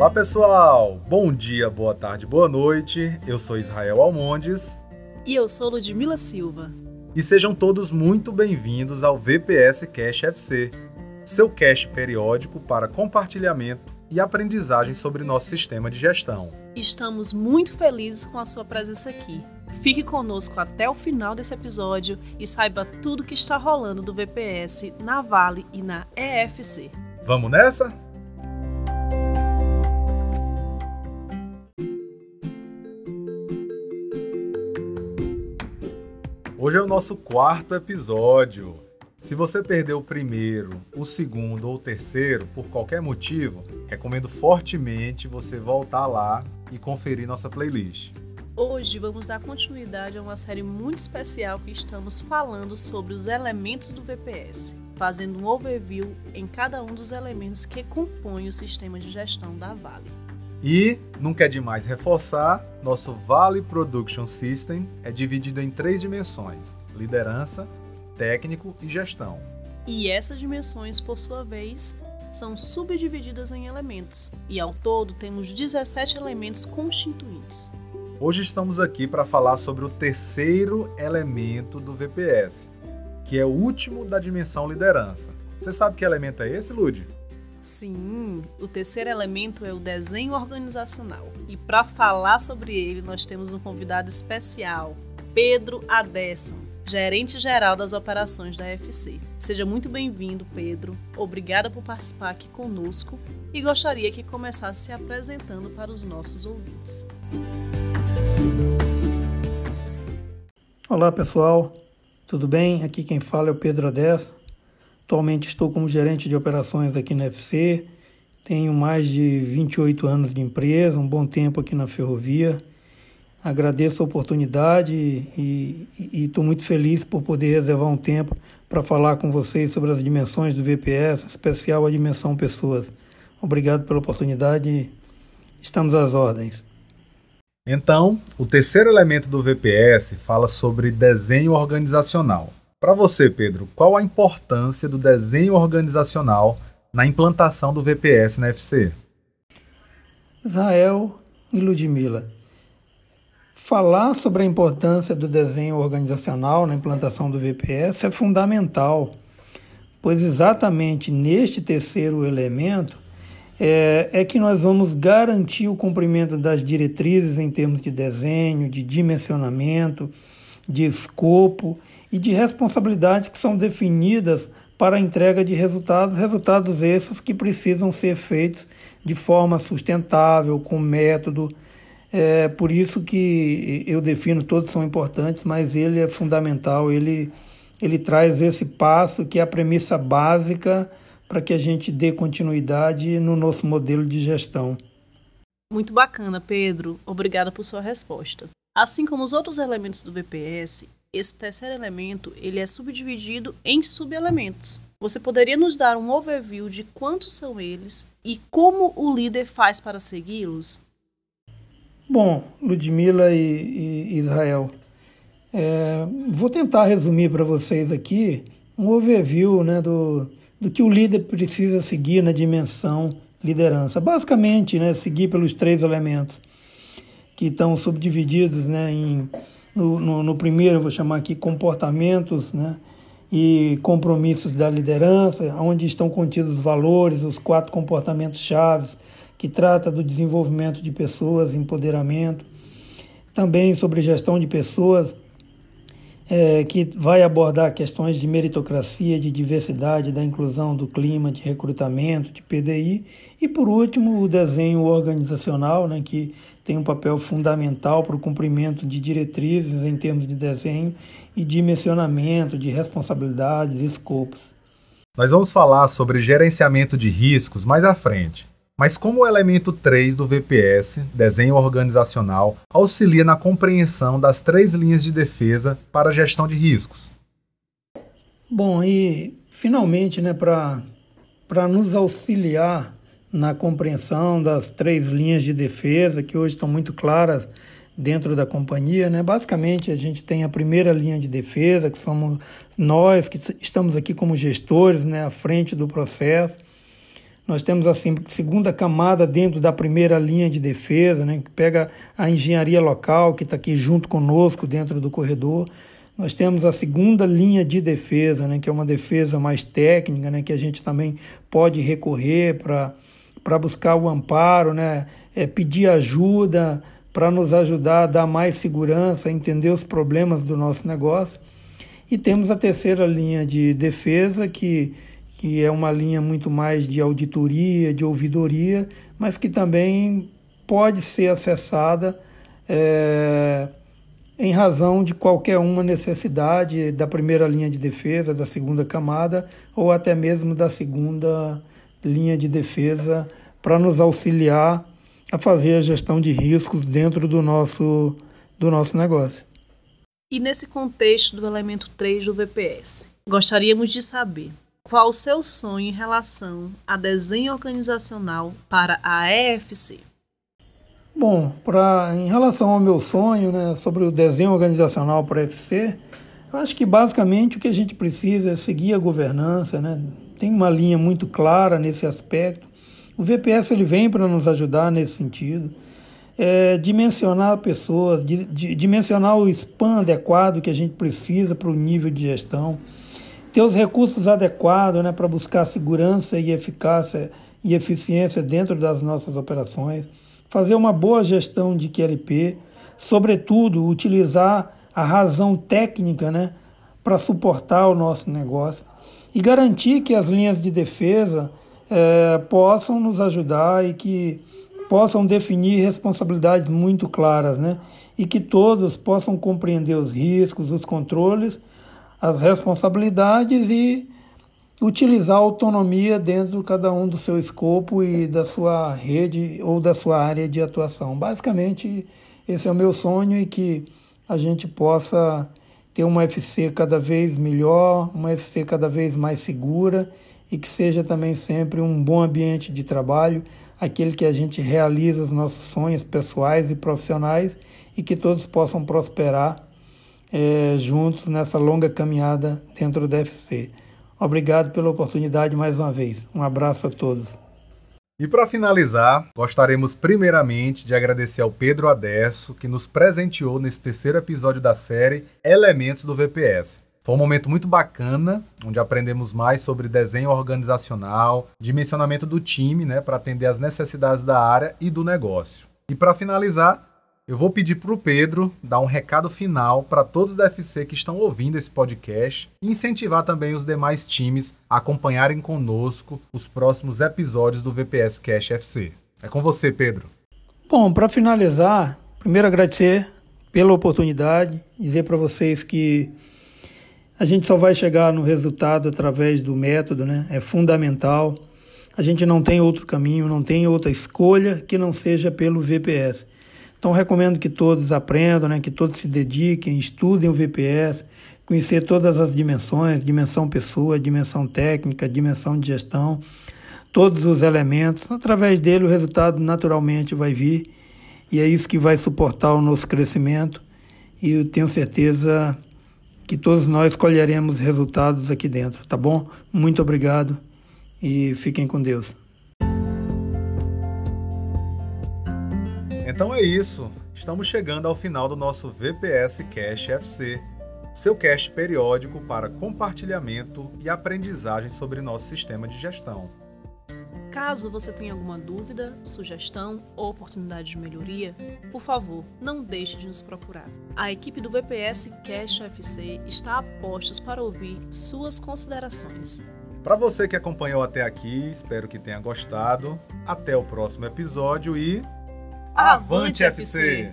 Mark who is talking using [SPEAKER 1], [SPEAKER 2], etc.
[SPEAKER 1] Olá pessoal, bom dia, boa tarde, boa noite. Eu sou Israel Almondes.
[SPEAKER 2] E eu sou Ludmila Silva.
[SPEAKER 1] E sejam todos muito bem-vindos ao VPS Cash FC, seu cash periódico para compartilhamento e aprendizagem sobre nosso sistema de gestão.
[SPEAKER 2] Estamos muito felizes com a sua presença aqui. Fique conosco até o final desse episódio e saiba tudo que está rolando do VPS na Vale e na EFC.
[SPEAKER 1] Vamos nessa? Hoje é o nosso quarto episódio. Se você perdeu o primeiro, o segundo ou o terceiro por qualquer motivo, recomendo fortemente você voltar lá e conferir nossa playlist.
[SPEAKER 2] Hoje vamos dar continuidade a uma série muito especial que estamos falando sobre os elementos do VPS, fazendo um overview em cada um dos elementos que compõem o sistema de gestão da Vale.
[SPEAKER 1] E, não quer demais reforçar, nosso Vale Production System é dividido em três dimensões: liderança, técnico e gestão.
[SPEAKER 2] E essas dimensões, por sua vez, são subdivididas em elementos, e ao todo temos 17 elementos constituintes.
[SPEAKER 1] Hoje estamos aqui para falar sobre o terceiro elemento do VPS, que é o último da dimensão liderança. Você sabe que elemento é esse, Lud?
[SPEAKER 2] Sim, o terceiro elemento é o desenho organizacional. E para falar sobre ele, nós temos um convidado especial, Pedro Adesson, gerente geral das operações da FC. Seja muito bem-vindo, Pedro. Obrigada por participar aqui conosco e gostaria que começasse se apresentando para os nossos ouvintes.
[SPEAKER 3] Olá pessoal, tudo bem? Aqui quem fala é o Pedro Adessa. Atualmente estou como gerente de operações aqui na FC. Tenho mais de 28 anos de empresa, um bom tempo aqui na ferrovia. Agradeço a oportunidade e estou muito feliz por poder reservar um tempo para falar com vocês sobre as dimensões do VPS, em especial a dimensão pessoas. Obrigado pela oportunidade. Estamos às ordens.
[SPEAKER 1] Então, o terceiro elemento do VPS fala sobre desenho organizacional. Para você, Pedro, qual a importância do desenho organizacional na implantação do VPS na FC?
[SPEAKER 3] Israel e Ludmila. Falar sobre a importância do desenho organizacional na implantação do VPS é fundamental, pois exatamente neste terceiro elemento é, é que nós vamos garantir o cumprimento das diretrizes em termos de desenho, de dimensionamento, de escopo e de responsabilidades que são definidas para a entrega de resultados, resultados esses que precisam ser feitos de forma sustentável, com método. É por isso que eu defino, todos são importantes, mas ele é fundamental, ele, ele traz esse passo que é a premissa básica para que a gente dê continuidade no nosso modelo de gestão.
[SPEAKER 2] Muito bacana, Pedro. Obrigada por sua resposta. Assim como os outros elementos do VPS, esse terceiro elemento ele é subdividido em subelementos. Você poderia nos dar um overview de quantos são eles e como o líder faz para segui-los?
[SPEAKER 3] Bom, Ludmila e, e Israel, é, vou tentar resumir para vocês aqui um overview né, do, do que o líder precisa seguir na dimensão liderança. Basicamente, né, seguir pelos três elementos que estão subdivididos né, em, no, no, no primeiro, vou chamar aqui comportamentos né, e compromissos da liderança, onde estão contidos os valores, os quatro comportamentos chaves que trata do desenvolvimento de pessoas, empoderamento, também sobre gestão de pessoas, é, que vai abordar questões de meritocracia, de diversidade, da inclusão do clima, de recrutamento, de PDI. E, por último, o desenho organizacional, né, que tem um papel fundamental para o cumprimento de diretrizes em termos de desenho e dimensionamento, de responsabilidades e escopos.
[SPEAKER 1] Nós vamos falar sobre gerenciamento de riscos mais à frente. Mas como o elemento 3 do VPS, desenho organizacional, auxilia na compreensão das três linhas de defesa para gestão de riscos?
[SPEAKER 3] Bom, e finalmente, né, para nos auxiliar na compreensão das três linhas de defesa, que hoje estão muito claras dentro da companhia, né? Basicamente, a gente tem a primeira linha de defesa, que somos nós que estamos aqui como gestores, né, à frente do processo. Nós temos a segunda camada dentro da primeira linha de defesa, né, que pega a engenharia local, que está aqui junto conosco dentro do corredor. Nós temos a segunda linha de defesa, né, que é uma defesa mais técnica, né, que a gente também pode recorrer para buscar o amparo, né, é, pedir ajuda para nos ajudar a dar mais segurança, entender os problemas do nosso negócio. E temos a terceira linha de defesa, que, que é uma linha muito mais de auditoria, de ouvidoria, mas que também pode ser acessada. É, em razão de qualquer uma necessidade da primeira linha de defesa, da segunda camada ou até mesmo da segunda linha de defesa para nos auxiliar a fazer a gestão de riscos dentro do nosso, do nosso negócio.
[SPEAKER 2] E nesse contexto do elemento 3 do VPS, gostaríamos de saber qual o seu sonho em relação a desenho organizacional para a EFC.
[SPEAKER 3] Bom, pra, em relação ao meu sonho né, sobre o desenho organizacional para a FC, eu acho que basicamente o que a gente precisa é seguir a governança, né? tem uma linha muito clara nesse aspecto. O VPS ele vem para nos ajudar nesse sentido. É, dimensionar pessoas, di, di, dimensionar o spam adequado que a gente precisa para o nível de gestão, ter os recursos adequados né, para buscar segurança e eficácia e eficiência dentro das nossas operações fazer uma boa gestão de QLP, sobretudo utilizar a razão técnica né, para suportar o nosso negócio e garantir que as linhas de defesa é, possam nos ajudar e que possam definir responsabilidades muito claras, né? E que todos possam compreender os riscos, os controles, as responsabilidades e utilizar a autonomia dentro de cada um do seu escopo e da sua rede ou da sua área de atuação. Basicamente, esse é o meu sonho e que a gente possa ter uma FC cada vez melhor, uma FC cada vez mais segura e que seja também sempre um bom ambiente de trabalho, aquele que a gente realiza os nossos sonhos pessoais e profissionais e que todos possam prosperar é, juntos nessa longa caminhada dentro da FC. Obrigado pela oportunidade mais uma vez. Um abraço a todos.
[SPEAKER 1] E para finalizar, gostaríamos primeiramente de agradecer ao Pedro Adesso, que nos presenteou nesse terceiro episódio da série Elementos do VPS. Foi um momento muito bacana, onde aprendemos mais sobre desenho organizacional, dimensionamento do time, né, para atender às necessidades da área e do negócio. E para finalizar, eu vou pedir para o Pedro dar um recado final para todos da FC que estão ouvindo esse podcast e incentivar também os demais times a acompanharem conosco os próximos episódios do VPS Cash FC. É com você, Pedro.
[SPEAKER 3] Bom, para finalizar, primeiro agradecer pela oportunidade, dizer para vocês que a gente só vai chegar no resultado através do método, né? É fundamental. A gente não tem outro caminho, não tem outra escolha que não seja pelo VPS. Então recomendo que todos aprendam, né, que todos se dediquem, estudem o VPS, conhecer todas as dimensões, dimensão pessoa, dimensão técnica, dimensão de gestão, todos os elementos. Através dele o resultado naturalmente vai vir e é isso que vai suportar o nosso crescimento e eu tenho certeza que todos nós colheremos resultados aqui dentro, tá bom? Muito obrigado e fiquem com Deus.
[SPEAKER 1] Então é isso. Estamos chegando ao final do nosso VPS Cash FC, seu cache periódico para compartilhamento e aprendizagem sobre nosso sistema de gestão.
[SPEAKER 2] Caso você tenha alguma dúvida, sugestão ou oportunidade de melhoria, por favor, não deixe de nos procurar. A equipe do VPS Cash FC está a postos para ouvir suas considerações.
[SPEAKER 1] Para você que acompanhou até aqui, espero que tenha gostado. Até o próximo episódio e
[SPEAKER 2] Avante, FC!